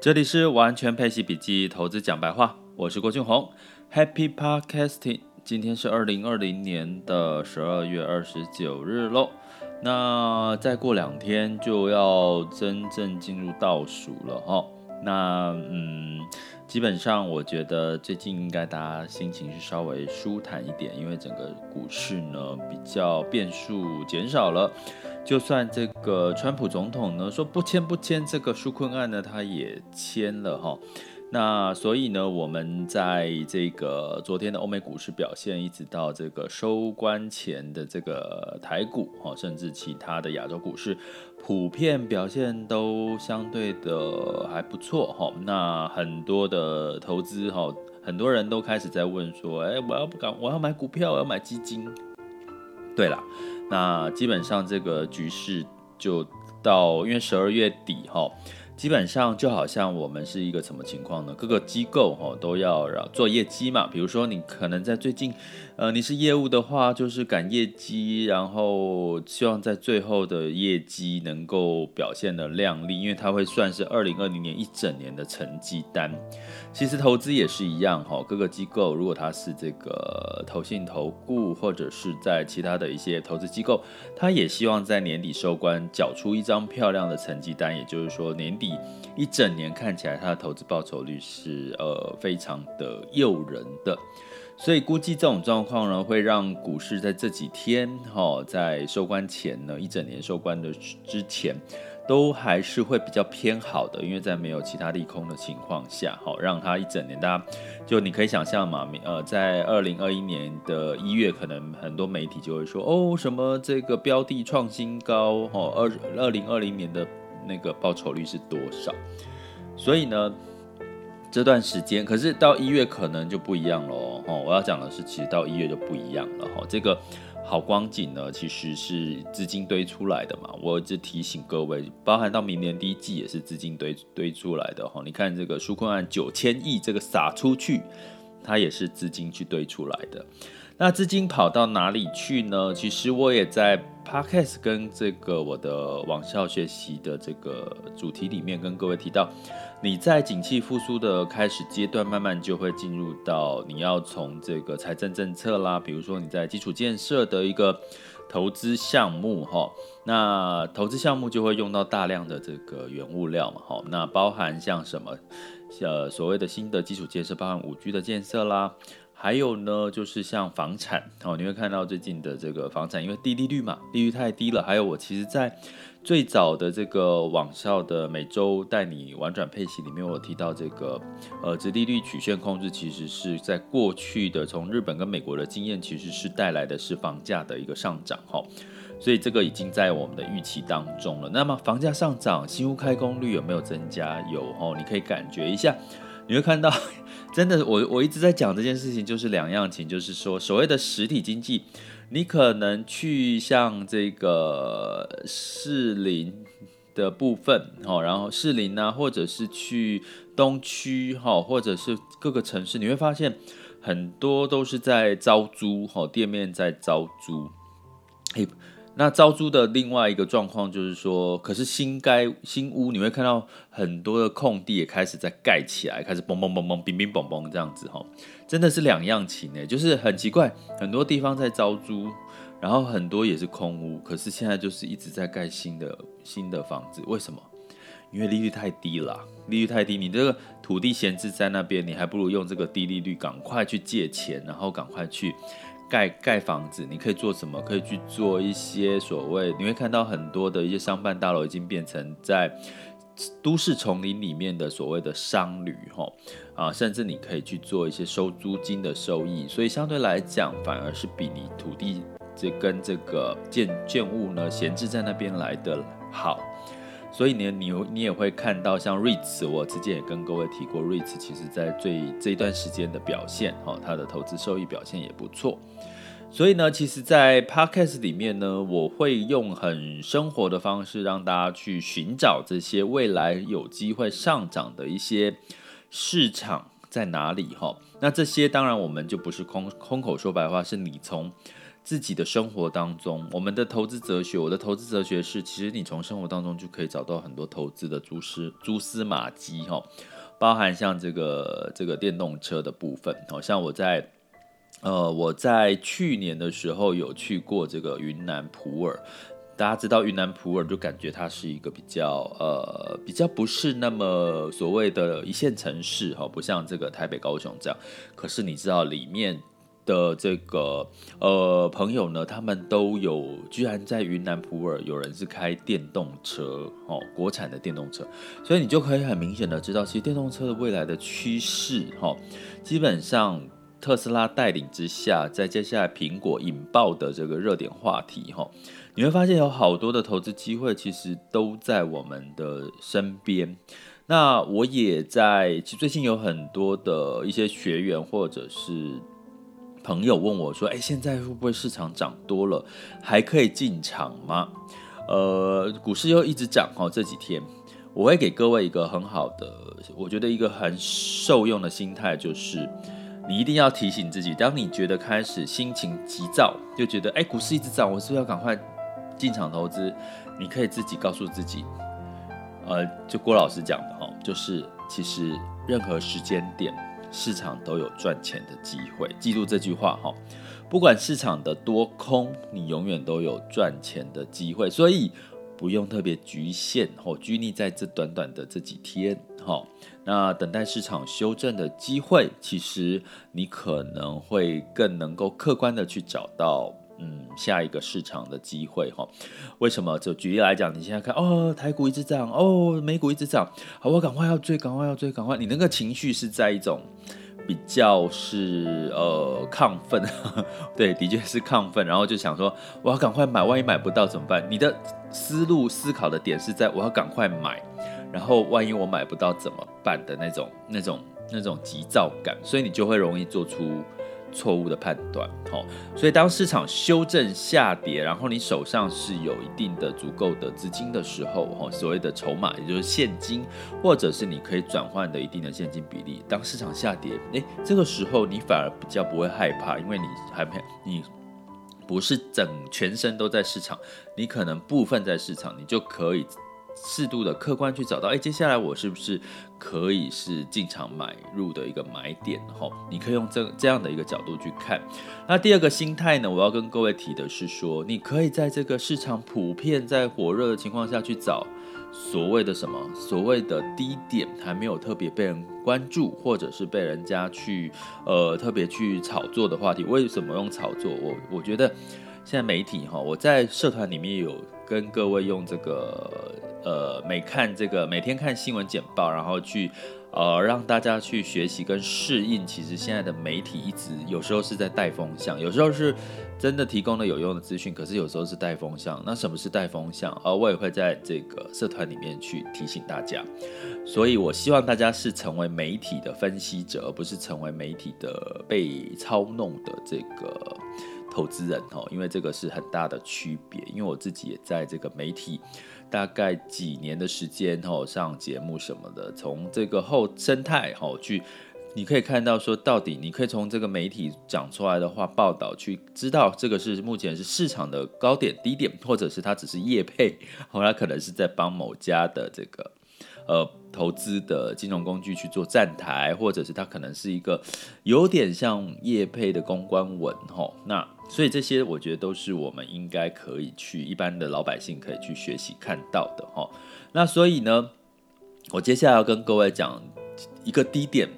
这里是完全配息笔记投资讲白话，我是郭俊宏，Happy Podcasting。今天是二零二零年的十二月二十九日喽，那再过两天就要真正进入倒数了哈。那嗯，基本上我觉得最近应该大家心情是稍微舒坦一点，因为整个股市呢比较变数减少了。就算这个川普总统呢说不签不签这个纾困案呢，他也签了哈。那所以呢，我们在这个昨天的欧美股市表现，一直到这个收官前的这个台股哈，甚至其他的亚洲股市，普遍表现都相对的还不错哈。那很多的投资哈，很多人都开始在问说，哎，我要不敢，我要买股票，我要买基金。对了。那基本上这个局势就到，因为十二月底哈，基本上就好像我们是一个什么情况呢？各个机构哈都要做业绩嘛，比如说你可能在最近。呃，你是业务的话，就是赶业绩，然后希望在最后的业绩能够表现的亮丽，因为它会算是二零二零年一整年的成绩单。其实投资也是一样哈，各个机构如果它是这个投信投顾，或者是在其他的一些投资机构，它也希望在年底收官缴出一张漂亮的成绩单，也就是说年底一整年看起来它的投资报酬率是呃非常的诱人的。所以估计这种状况呢，会让股市在这几天，哈，在收官前呢，一整年收官的之前，都还是会比较偏好的，因为在没有其他利空的情况下，哈，让它一整年，大家就你可以想象嘛，呃，在二零二一年的一月，可能很多媒体就会说，哦，什么这个标的创新高，哈，二二零二零年的那个报酬率是多少？所以呢。这段时间，可是到一月可能就不一样了哦。我要讲的是，其实到一月就不一样了哈。这个好光景呢，其实是资金堆出来的嘛。我一直提醒各位，包含到明年第一季也是资金堆堆出来的哈。你看这个纾困案九千亿这个撒出去，它也是资金去堆出来的。那资金跑到哪里去呢？其实我也在 Podcast 跟这个我的网校学习的这个主题里面跟各位提到。你在景气复苏的开始阶段，慢慢就会进入到你要从这个财政政策啦，比如说你在基础建设的一个投资项目哈，那投资项目就会用到大量的这个原物料嘛哈，那包含像什么，呃所谓的新的基础建设，包含五 G 的建设啦，还有呢就是像房产哦，你会看到最近的这个房产，因为低利率嘛，利率太低了，还有我其实在。最早的这个网校的每周带你玩转配息里面，我提到这个呃，殖利率曲线控制，其实是在过去的从日本跟美国的经验，其实是带来的是房价的一个上涨哈，所以这个已经在我们的预期当中了。那么房价上涨，新屋开工率有没有增加？有哦，你可以感觉一下，你会看到，真的，我我一直在讲这件事情，就是两样情，就是说所谓的实体经济。你可能去像这个士林的部分，哈，然后士林啊，或者是去东区，哈，或者是各个城市，你会发现很多都是在招租，哈，店面在招租。那招租的另外一个状况就是说，可是新盖新屋，你会看到很多的空地也开始在盖起来，开始嘣嘣嘣嘣，乒乒嘣嘣这样子哈，真的是两样情诶，就是很奇怪，很多地方在招租，然后很多也是空屋，可是现在就是一直在盖新的新的房子，为什么？因为利率太低了，利率太低，你这个土地闲置在那边，你还不如用这个低利率赶快去借钱，然后赶快去。盖盖房子，你可以做什么？可以去做一些所谓，你会看到很多的一些商办大楼已经变成在都市丛林里面的所谓的商旅，吼啊，甚至你可以去做一些收租金的收益，所以相对来讲，反而是比你土地这跟这个建建物呢闲置在那边来的好。所以呢，你你也会看到像 REITs，我之前也跟各位提过，REITs 其实在最这一段时间的表现，哈，它的投资收益表现也不错。所以呢，其实，在 Podcast 里面呢，我会用很生活的方式让大家去寻找这些未来有机会上涨的一些市场在哪里，哈。那这些当然我们就不是空空口说白话，是你从。自己的生活当中，我们的投资哲学，我的投资哲学是，其实你从生活当中就可以找到很多投资的蛛丝蛛丝马迹哈，包含像这个这个电动车的部分，好像我在呃我在去年的时候有去过这个云南普洱，大家知道云南普洱就感觉它是一个比较呃比较不是那么所谓的一线城市哈，不像这个台北高雄这样，可是你知道里面。的这个呃朋友呢，他们都有，居然在云南普洱有人是开电动车哦，国产的电动车，所以你就可以很明显的知道，其实电动车的未来的趋势哈，基本上特斯拉带领之下，在接下来苹果引爆的这个热点话题哈，你会发现有好多的投资机会，其实都在我们的身边。那我也在，其实最近有很多的一些学员或者是。朋友问我说：“哎，现在会不会市场涨多了，还可以进场吗？”呃，股市又一直涨哦，这几天我会给各位一个很好的，我觉得一个很受用的心态，就是你一定要提醒自己，当你觉得开始心情急躁，就觉得哎，股市一直涨，我是不是要赶快进场投资？你可以自己告诉自己，呃，就郭老师讲的哈，就是其实任何时间点。市场都有赚钱的机会，记住这句话哈。不管市场的多空，你永远都有赚钱的机会，所以不用特别局限或拘泥在这短短的这几天哈。那等待市场修正的机会，其实你可能会更能够客观的去找到。嗯，下一个市场的机会哈？为什么？就举例来讲，你现在看哦，台股一直涨，哦，美股一直涨，好，我赶快要追，赶快要追，赶快！你那个情绪是在一种比较是呃亢奋，对，的确是亢奋，然后就想说我要赶快买，万一买不到怎么办？你的思路思考的点是在我要赶快买，然后万一我买不到怎么办的那种那种那种急躁感，所以你就会容易做出。错误的判断，好，所以当市场修正下跌，然后你手上是有一定的足够的资金的时候，所谓的筹码，也就是现金，或者是你可以转换的一定的现金比例。当市场下跌，诶，这个时候你反而比较不会害怕，因为你还没你不是整全身都在市场，你可能部分在市场，你就可以。适度的客观去找到，哎，接下来我是不是可以是进场买入的一个买点？哈，你可以用这这样的一个角度去看。那第二个心态呢，我要跟各位提的是说，你可以在这个市场普遍在火热的情况下去找所谓的什么？所谓的低点还没有特别被人关注，或者是被人家去呃特别去炒作的话题。为什么用炒作？我我觉得现在媒体哈，我在社团里面有跟各位用这个。呃，每看这个每天看新闻简报，然后去呃让大家去学习跟适应。其实现在的媒体一直有时候是在带风向，有时候是真的提供了有用的资讯，可是有时候是带风向。那什么是带风向？而我也会在这个社团里面去提醒大家。所以我希望大家是成为媒体的分析者，而不是成为媒体的被操弄的这个投资人哦。因为这个是很大的区别。因为我自己也在这个媒体。大概几年的时间哦，上节目什么的，从这个后生态哦去，你可以看到说，到底你可以从这个媒体讲出来的话报道去知道，这个是目前是市场的高点低点，或者是它只是业配，后来可能是在帮某家的这个呃投资的金融工具去做站台，或者是它可能是一个有点像业配的公关文吼，那。所以这些我觉得都是我们应该可以去一般的老百姓可以去学习看到的吼。那所以呢，我接下来要跟各位讲一个低点，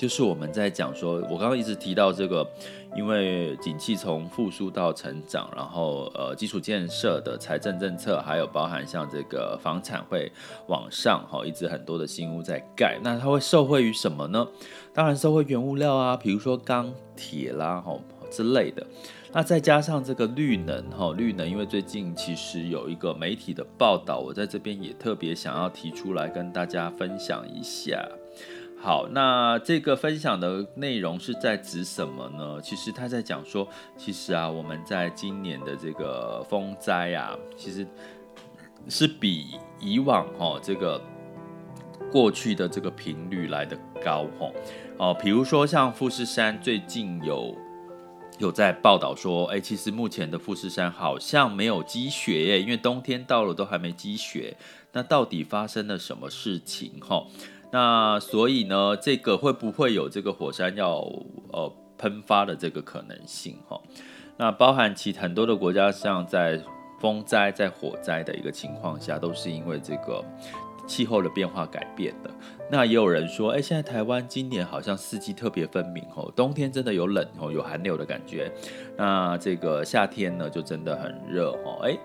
就是我们在讲说，我刚刚一直提到这个，因为景气从复苏到成长，然后呃基础建设的财政政策，还有包含像这个房产会往上哈，一直很多的新屋在盖，那它会受惠于什么呢？当然受惠原物料啊，比如说钢铁啦哈之类的。那再加上这个绿能哈，绿能，因为最近其实有一个媒体的报道，我在这边也特别想要提出来跟大家分享一下。好，那这个分享的内容是在指什么呢？其实他在讲说，其实啊，我们在今年的这个风灾啊，其实是比以往哈这个过去的这个频率来得高哈。哦，比如说像富士山最近有。有在报道说，哎，其实目前的富士山好像没有积雪耶，因为冬天到了都还没积雪。那到底发生了什么事情？哈，那所以呢，这个会不会有这个火山要呃喷发的这个可能性？哈，那包含其很多的国家，像在风灾、在火灾的一个情况下，都是因为这个。气候的变化改变的，那也有人说，哎，现在台湾今年好像四季特别分明哦，冬天真的有冷哦，有寒流的感觉，那这个夏天呢就真的很热哦，哎，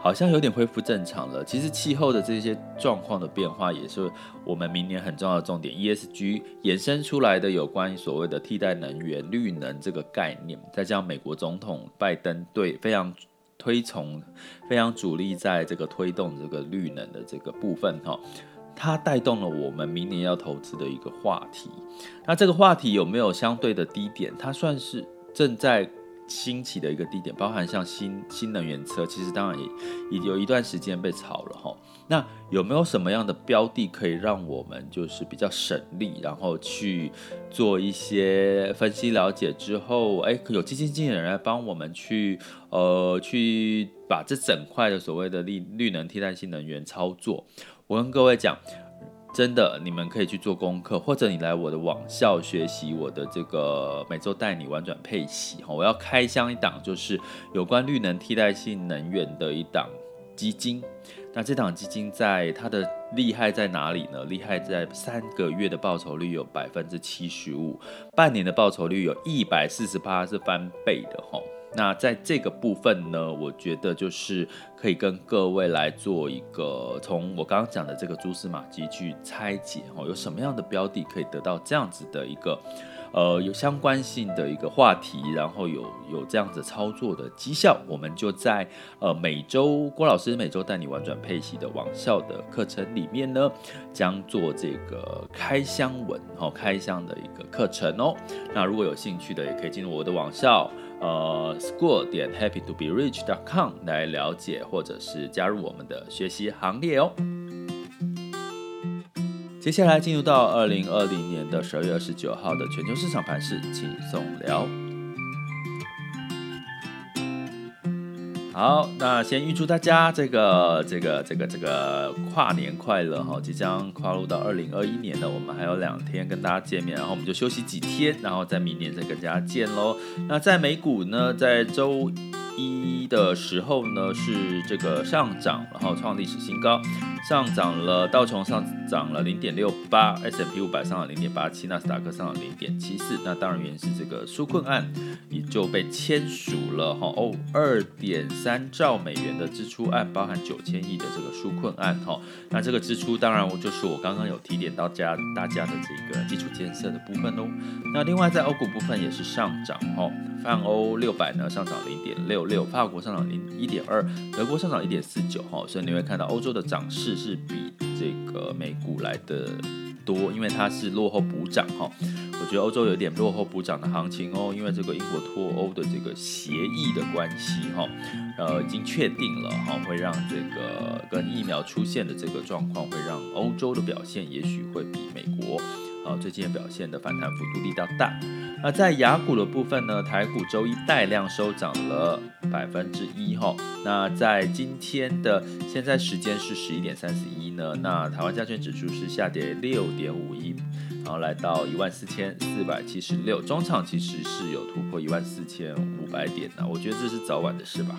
好像有点恢复正常了。其实气候的这些状况的变化，也是我们明年很重要的重点，ESG 衍生出来的有关于所谓的替代能源、绿能这个概念，再加上美国总统拜登对非常。推崇非常主力在这个推动这个绿能的这个部分哈，它带动了我们明年要投资的一个话题。那这个话题有没有相对的低点？它算是正在。兴起的一个地点，包含像新新能源车，其实当然也已有一段时间被炒了哈。那有没有什么样的标的可以让我们就是比较省力，然后去做一些分析了解之后，哎，有基金经理人来帮我们去呃去把这整块的所谓的绿绿能替代性能源操作？我跟各位讲。真的，你们可以去做功课，或者你来我的网校学习我的这个每周带你玩转配息哈。我要开箱一档，就是有关绿能替代性能源的一档基金。那这档基金在它的厉害在哪里呢？厉害在三个月的报酬率有百分之七十五，半年的报酬率有一百四十八，是翻倍的哈。那在这个部分呢，我觉得就是可以跟各位来做一个从我刚刚讲的这个蛛丝马迹去拆解哦，有什么样的标的可以得到这样子的一个呃有相关性的一个话题，然后有有这样子操作的绩效，我们就在呃每周郭老师每周带你玩转配息的网校的课程里面呢，将做这个开箱文哦，开箱的一个课程哦。那如果有兴趣的，也可以进入我的网校。呃，school 点 happy to be rich dot com 来了解，或者是加入我们的学习行列哦。接下来进入到二零二零年的十二月二十九号的全球市场盘势轻松聊。好，那先预祝大家这个这个这个这个跨年快乐哈！即将跨入到二零二一年了，我们还有两天跟大家见面，然后我们就休息几天，然后在明年再跟大家见喽。那在美股呢，在周一的时候呢，是这个上涨，然后创历史新高，上涨了道琼上涨了零点六八，S&P 五百上涨零点八七，纳斯达克上涨零点七四。那当然原因是这个纾困案也就被签署了哈哦，二点三兆美元的支出案，包含九千亿的这个纾困案哈。那这个支出当然我就是我刚刚有提点到家大家的这个基础建设的部分哦。那另外在欧股部分也是上涨哈，泛欧六百呢上涨零点六。六，法国上涨零一点二，德国上涨一点四九哈，所以你会看到欧洲的涨势是比这个美股来的多，因为它是落后补涨哈。我觉得欧洲有点落后补涨的行情哦，因为这个英国脱欧的这个协议的关系哈，呃，已经确定了哈，会让这个跟疫苗出现的这个状况，会让欧洲的表现也许会比美国。好，最近表现的反弹幅度比较大。那在雅股的部分呢，台股周一带量收涨了百分之一哈。那在今天的现在时间是十一点三十一呢，那台湾加权指数是下跌六点五一，然后来到一万四千四百七十六。中场其实是有突破一万四千五百点的，我觉得这是早晚的事吧。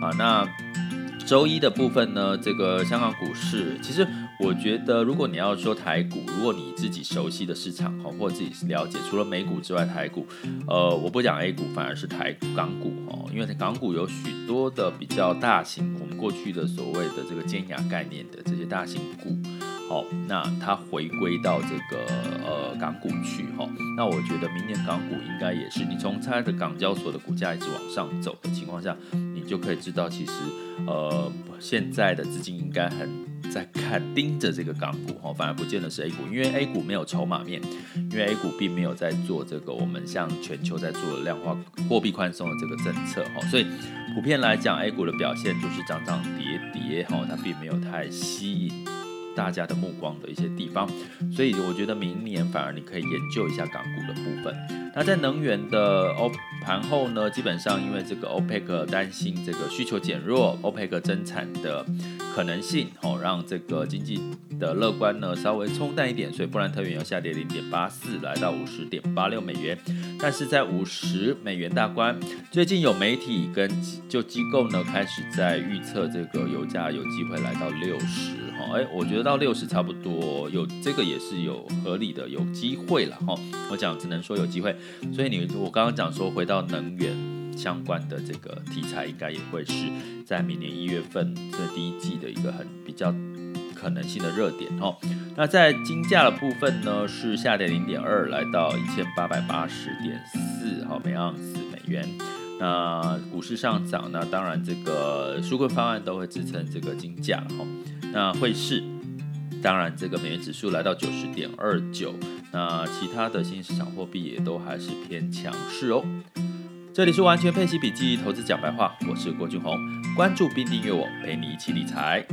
好，那周一的部分呢，这个香港股市其实。我觉得，如果你要说台股，如果你自己熟悉的市场哈，或者自己了解，除了美股之外，台股，呃，我不讲 A 股，反而是台股港股哦，因为港股有许多的比较大型，我们过去的所谓的这个尖牙概念的这些大型股，好，那它回归到这个呃港股去哈，那我觉得明年港股应该也是，你从它的港交所的股价一直往上走的情况下，你就可以知道，其实呃现在的资金应该很。在看盯着这个港股哈，反而不见得是 A 股，因为 A 股没有筹码面，因为 A 股并没有在做这个我们像全球在做量化货币宽松的这个政策哈，所以普遍来讲 A 股的表现就是涨涨跌跌哈，它并没有太吸引大家的目光的一些地方，所以我觉得明年反而你可以研究一下港股的部分。那在能源的欧盘后呢，基本上因为这个 OPEC 担心这个需求减弱，OPEC 增产的可能性，哦，让这个经济的乐观呢稍微冲淡一点，所以布兰特原油下跌零点八四，来到五十点八六美元。但是在五十美元大关，最近有媒体跟就机构呢开始在预测这个油价有机会来到六十。哎，我觉得到六十差不多，有这个也是有合理的，有机会了哈。我讲只能说有机会，所以你我刚刚讲说回到能源相关的这个题材，应该也会是在明年一月份这第一季的一个很比较可能性的热点哦。那在金价的部分呢，是下跌零点二，来到一千八百八十点四哈每盎司美元。那股市上涨，那当然这个纾困方案都会支撑这个金价哈。那汇市，当然这个美元指数来到九十点二九，那其他的新市场货币也都还是偏强势哦。这里是完全配息笔记投资讲白话，我是郭俊宏，关注并订阅我，陪你一起理财。